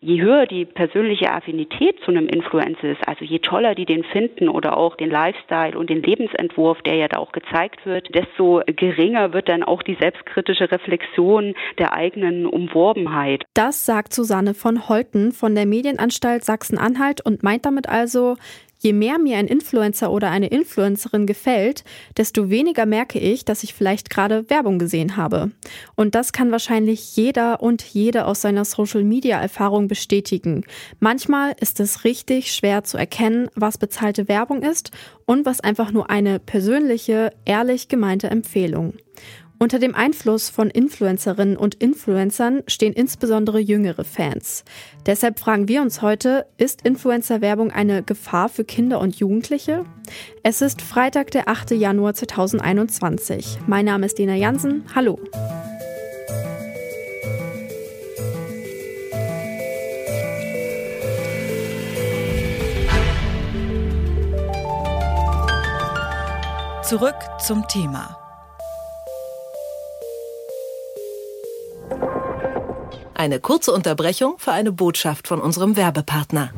Je höher die persönliche Affinität zu einem Influencer ist, also je toller die den finden oder auch den Lifestyle und den Lebensentwurf, der ja da auch gezeigt wird, desto geringer wird dann auch die selbstkritische Reflexion der eigenen Umworbenheit. Das sagt Susanne von Holten von der Medienanstalt Sachsen-Anhalt und meint damit also, Je mehr mir ein Influencer oder eine Influencerin gefällt, desto weniger merke ich, dass ich vielleicht gerade Werbung gesehen habe. Und das kann wahrscheinlich jeder und jede aus seiner Social-Media-Erfahrung bestätigen. Manchmal ist es richtig schwer zu erkennen, was bezahlte Werbung ist und was einfach nur eine persönliche, ehrlich gemeinte Empfehlung. Unter dem Einfluss von Influencerinnen und Influencern stehen insbesondere jüngere Fans. Deshalb fragen wir uns heute, ist Influencer-Werbung eine Gefahr für Kinder und Jugendliche? Es ist Freitag, der 8. Januar 2021. Mein Name ist Dena Jansen. Hallo. Zurück zum Thema. Eine kurze Unterbrechung für eine Botschaft von unserem Werbepartner.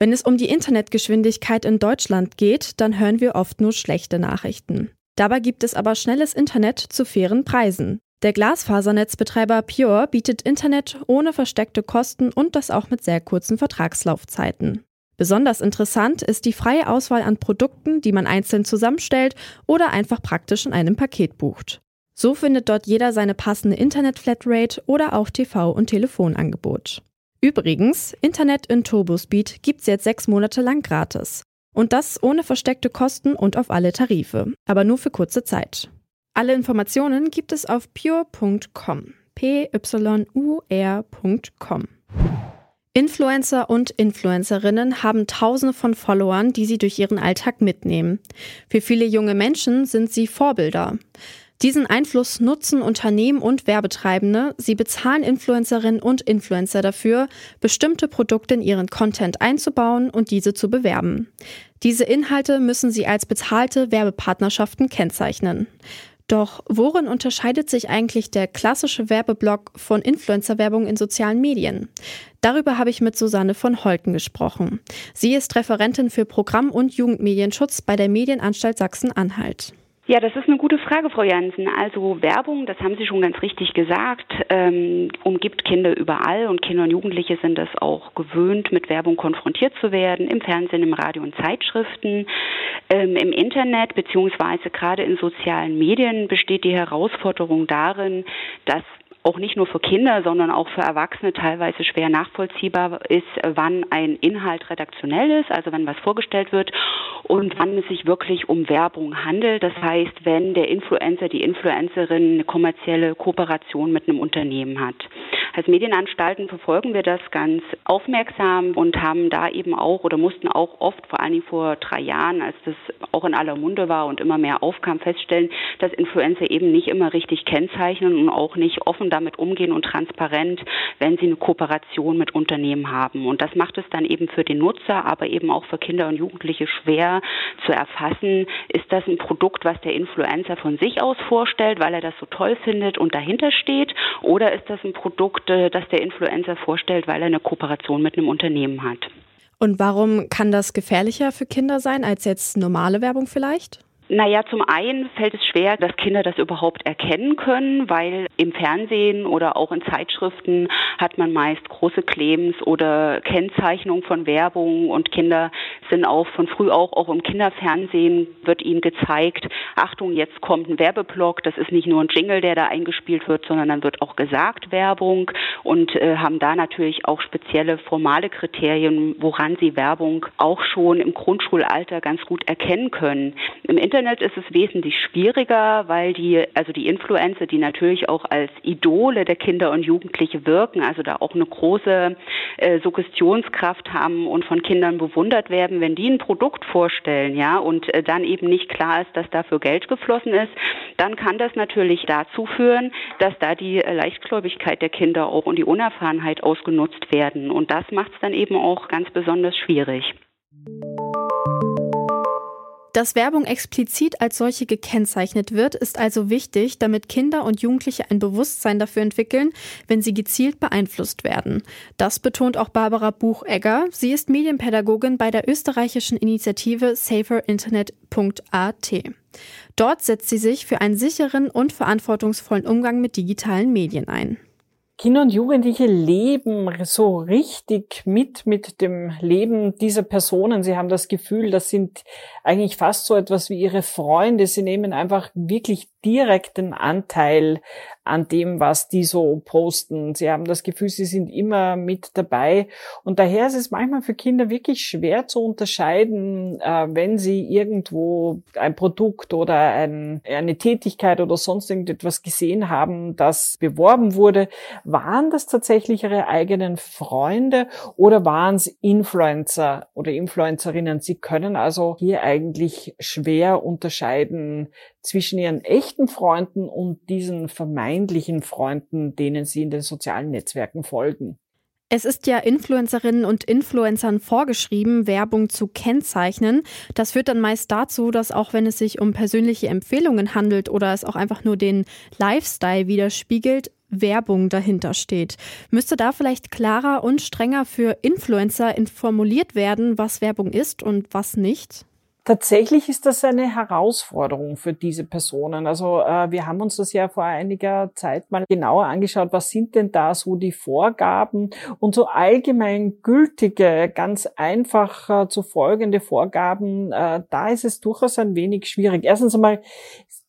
Wenn es um die Internetgeschwindigkeit in Deutschland geht, dann hören wir oft nur schlechte Nachrichten. Dabei gibt es aber schnelles Internet zu fairen Preisen. Der Glasfasernetzbetreiber Pure bietet Internet ohne versteckte Kosten und das auch mit sehr kurzen Vertragslaufzeiten. Besonders interessant ist die freie Auswahl an Produkten, die man einzeln zusammenstellt oder einfach praktisch in einem Paket bucht. So findet dort jeder seine passende Internet-Flatrate oder auch TV- und Telefonangebot. Übrigens, Internet in Turbospeed gibt's jetzt sechs Monate lang gratis. Und das ohne versteckte Kosten und auf alle Tarife, aber nur für kurze Zeit. Alle Informationen gibt es auf pure.com. p-y-u-r.com. Influencer und Influencerinnen haben Tausende von Followern, die sie durch ihren Alltag mitnehmen. Für viele junge Menschen sind sie Vorbilder. Diesen Einfluss nutzen Unternehmen und Werbetreibende. Sie bezahlen Influencerinnen und Influencer dafür, bestimmte Produkte in ihren Content einzubauen und diese zu bewerben. Diese Inhalte müssen sie als bezahlte Werbepartnerschaften kennzeichnen. Doch worin unterscheidet sich eigentlich der klassische Werbeblock von Influencer-Werbung in sozialen Medien? Darüber habe ich mit Susanne von Holten gesprochen. Sie ist Referentin für Programm- und Jugendmedienschutz bei der Medienanstalt Sachsen-Anhalt. Ja, das ist eine gute Frage, Frau Jansen. Also Werbung, das haben Sie schon ganz richtig gesagt, ähm, umgibt Kinder überall und Kinder und Jugendliche sind es auch gewöhnt, mit Werbung konfrontiert zu werden, im Fernsehen, im Radio und Zeitschriften, ähm, im Internet beziehungsweise gerade in sozialen Medien besteht die Herausforderung darin, dass auch nicht nur für Kinder, sondern auch für Erwachsene teilweise schwer nachvollziehbar ist, wann ein Inhalt redaktionell ist, also wenn was vorgestellt wird und wann es sich wirklich um Werbung handelt. Das heißt, wenn der Influencer, die Influencerin eine kommerzielle Kooperation mit einem Unternehmen hat. Als Medienanstalten verfolgen wir das ganz aufmerksam und haben da eben auch oder mussten auch oft, vor allen Dingen vor drei Jahren, als das auch in aller Munde war und immer mehr aufkam, feststellen, dass Influencer eben nicht immer richtig kennzeichnen und auch nicht offen damit umgehen und transparent, wenn sie eine Kooperation mit Unternehmen haben. Und das macht es dann eben für den Nutzer, aber eben auch für Kinder und Jugendliche schwer zu erfassen, ist das ein Produkt, was der Influencer von sich aus vorstellt, weil er das so toll findet und dahinter steht, oder ist das ein Produkt, äh, das der Influencer vorstellt, weil er eine Kooperation mit einem Unternehmen hat. Und warum kann das gefährlicher für Kinder sein als jetzt normale Werbung vielleicht? Naja, zum einen fällt es schwer, dass Kinder das überhaupt erkennen können, weil Im Fernsehen oder auch in Zeitschriften hat man meist große Claims oder Kennzeichnung von Werbung und Kinder sind auch von früh auch, auch im Kinderfernsehen wird ihnen gezeigt, Achtung, jetzt kommt ein Werbeblock, das ist nicht nur ein Jingle, der da eingespielt wird, sondern dann wird auch gesagt Werbung und äh, haben da natürlich auch spezielle formale Kriterien, woran sie Werbung auch schon im Grundschulalter ganz gut erkennen können. Im Internet ist es wesentlich schwieriger, weil die, also die Influencer, die natürlich auch als Idole der Kinder und Jugendliche wirken, also da auch eine große äh, Suggestionskraft haben und von Kindern bewundert werden, wenn die ein Produkt vorstellen, ja, und äh, dann eben nicht klar ist, dass dafür Geld geflossen ist, dann kann das natürlich dazu führen, dass da die äh, Leichtgläubigkeit der Kinder auch und die Unerfahrenheit ausgenutzt werden. Und das macht es dann eben auch ganz besonders schwierig. Dass Werbung explizit als solche gekennzeichnet wird, ist also wichtig, damit Kinder und Jugendliche ein Bewusstsein dafür entwickeln, wenn sie gezielt beeinflusst werden. Das betont auch Barbara Buchegger. Sie ist Medienpädagogin bei der österreichischen Initiative SaferInternet.at. Dort setzt sie sich für einen sicheren und verantwortungsvollen Umgang mit digitalen Medien ein. Kinder und Jugendliche leben so richtig mit mit dem Leben dieser Personen. Sie haben das Gefühl, das sind eigentlich fast so etwas wie ihre Freunde. Sie nehmen einfach wirklich direkten Anteil an dem, was die so posten. Sie haben das Gefühl, sie sind immer mit dabei. Und daher ist es manchmal für Kinder wirklich schwer zu unterscheiden, äh, wenn sie irgendwo ein Produkt oder ein, eine Tätigkeit oder sonst irgendetwas gesehen haben, das beworben wurde. Waren das tatsächlich ihre eigenen Freunde oder waren es Influencer oder Influencerinnen? Sie können also hier eigentlich schwer unterscheiden, zwischen ihren echten Freunden und diesen vermeintlichen Freunden, denen sie in den sozialen Netzwerken folgen. Es ist ja Influencerinnen und Influencern vorgeschrieben, Werbung zu kennzeichnen. Das führt dann meist dazu, dass auch wenn es sich um persönliche Empfehlungen handelt oder es auch einfach nur den Lifestyle widerspiegelt, Werbung dahinter steht. Müsste da vielleicht klarer und strenger für Influencer formuliert werden, was Werbung ist und was nicht? Tatsächlich ist das eine Herausforderung für diese Personen. Also äh, wir haben uns das ja vor einiger Zeit mal genauer angeschaut. Was sind denn da so die Vorgaben und so allgemein gültige, ganz einfach äh, zu folgende Vorgaben? Äh, da ist es durchaus ein wenig schwierig. Erstens einmal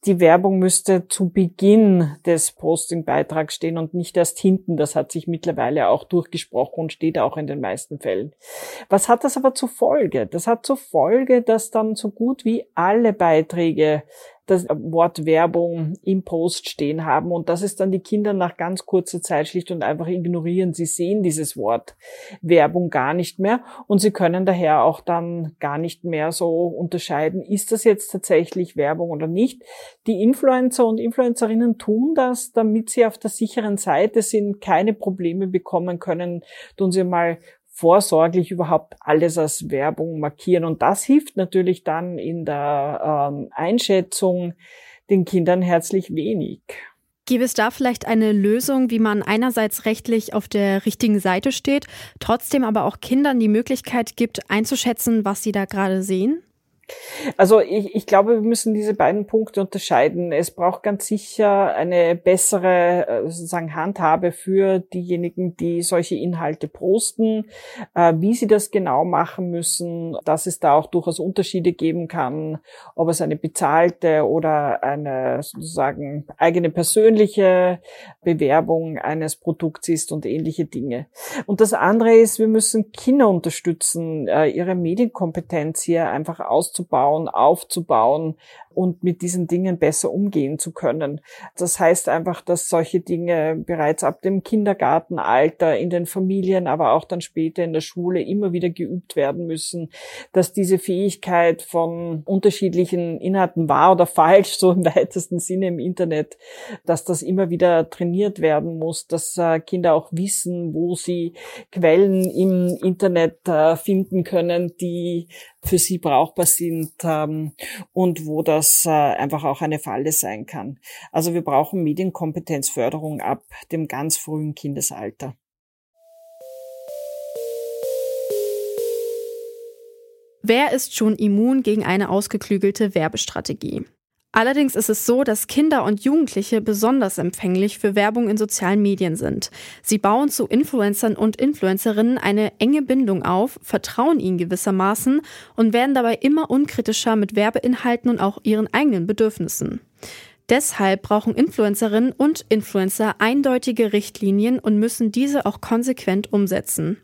die Werbung müsste zu Beginn des Postingbeitrags stehen und nicht erst hinten. Das hat sich mittlerweile auch durchgesprochen und steht auch in den meisten Fällen. Was hat das aber zur Folge? Das hat zur Folge, dass dann so gut wie alle Beiträge das Wort Werbung im Post stehen haben und das ist dann die Kinder nach ganz kurzer Zeit schlicht und einfach ignorieren. Sie sehen dieses Wort Werbung gar nicht mehr und sie können daher auch dann gar nicht mehr so unterscheiden, ist das jetzt tatsächlich Werbung oder nicht. Die Influencer und Influencerinnen tun das, damit sie auf der sicheren Seite sind, keine Probleme bekommen können, tun sie mal vorsorglich überhaupt alles als Werbung markieren. Und das hilft natürlich dann in der ähm, Einschätzung den Kindern herzlich wenig. Gibt es da vielleicht eine Lösung, wie man einerseits rechtlich auf der richtigen Seite steht, trotzdem aber auch Kindern die Möglichkeit gibt, einzuschätzen, was sie da gerade sehen? Also ich, ich glaube, wir müssen diese beiden Punkte unterscheiden. Es braucht ganz sicher eine bessere äh, sozusagen Handhabe für diejenigen, die solche Inhalte posten, äh, wie sie das genau machen müssen, dass es da auch durchaus Unterschiede geben kann, ob es eine bezahlte oder eine sozusagen eigene persönliche Bewerbung eines Produkts ist und ähnliche Dinge. Und das andere ist, wir müssen Kinder unterstützen, äh, ihre Medienkompetenz hier einfach auszuprobieren auszubauen, aufzubauen und mit diesen Dingen besser umgehen zu können. Das heißt einfach, dass solche Dinge bereits ab dem Kindergartenalter in den Familien, aber auch dann später in der Schule immer wieder geübt werden müssen, dass diese Fähigkeit von unterschiedlichen Inhalten wahr oder falsch, so im weitesten Sinne im Internet, dass das immer wieder trainiert werden muss, dass äh, Kinder auch wissen, wo sie Quellen im Internet äh, finden können, die für sie brauchbar sind ähm, und wo das äh, einfach auch eine Falle sein kann. Also wir brauchen Medienkompetenzförderung ab dem ganz frühen Kindesalter. Wer ist schon immun gegen eine ausgeklügelte Werbestrategie? Allerdings ist es so, dass Kinder und Jugendliche besonders empfänglich für Werbung in sozialen Medien sind. Sie bauen zu Influencern und Influencerinnen eine enge Bindung auf, vertrauen ihnen gewissermaßen und werden dabei immer unkritischer mit Werbeinhalten und auch ihren eigenen Bedürfnissen. Deshalb brauchen Influencerinnen und Influencer eindeutige Richtlinien und müssen diese auch konsequent umsetzen.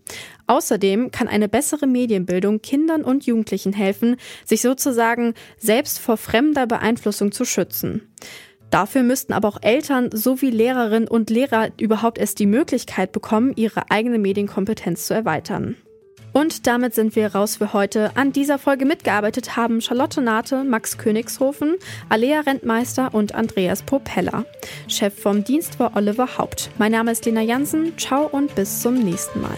Außerdem kann eine bessere Medienbildung Kindern und Jugendlichen helfen, sich sozusagen selbst vor fremder Beeinflussung zu schützen. Dafür müssten aber auch Eltern sowie Lehrerinnen und Lehrer überhaupt erst die Möglichkeit bekommen, ihre eigene Medienkompetenz zu erweitern. Und damit sind wir raus für heute. An dieser Folge mitgearbeitet haben Charlotte Nate, Max Königshofen, Alea Rentmeister und Andreas Popella. Chef vom Dienst war Oliver Haupt. Mein Name ist Lena Jansen. Ciao und bis zum nächsten Mal.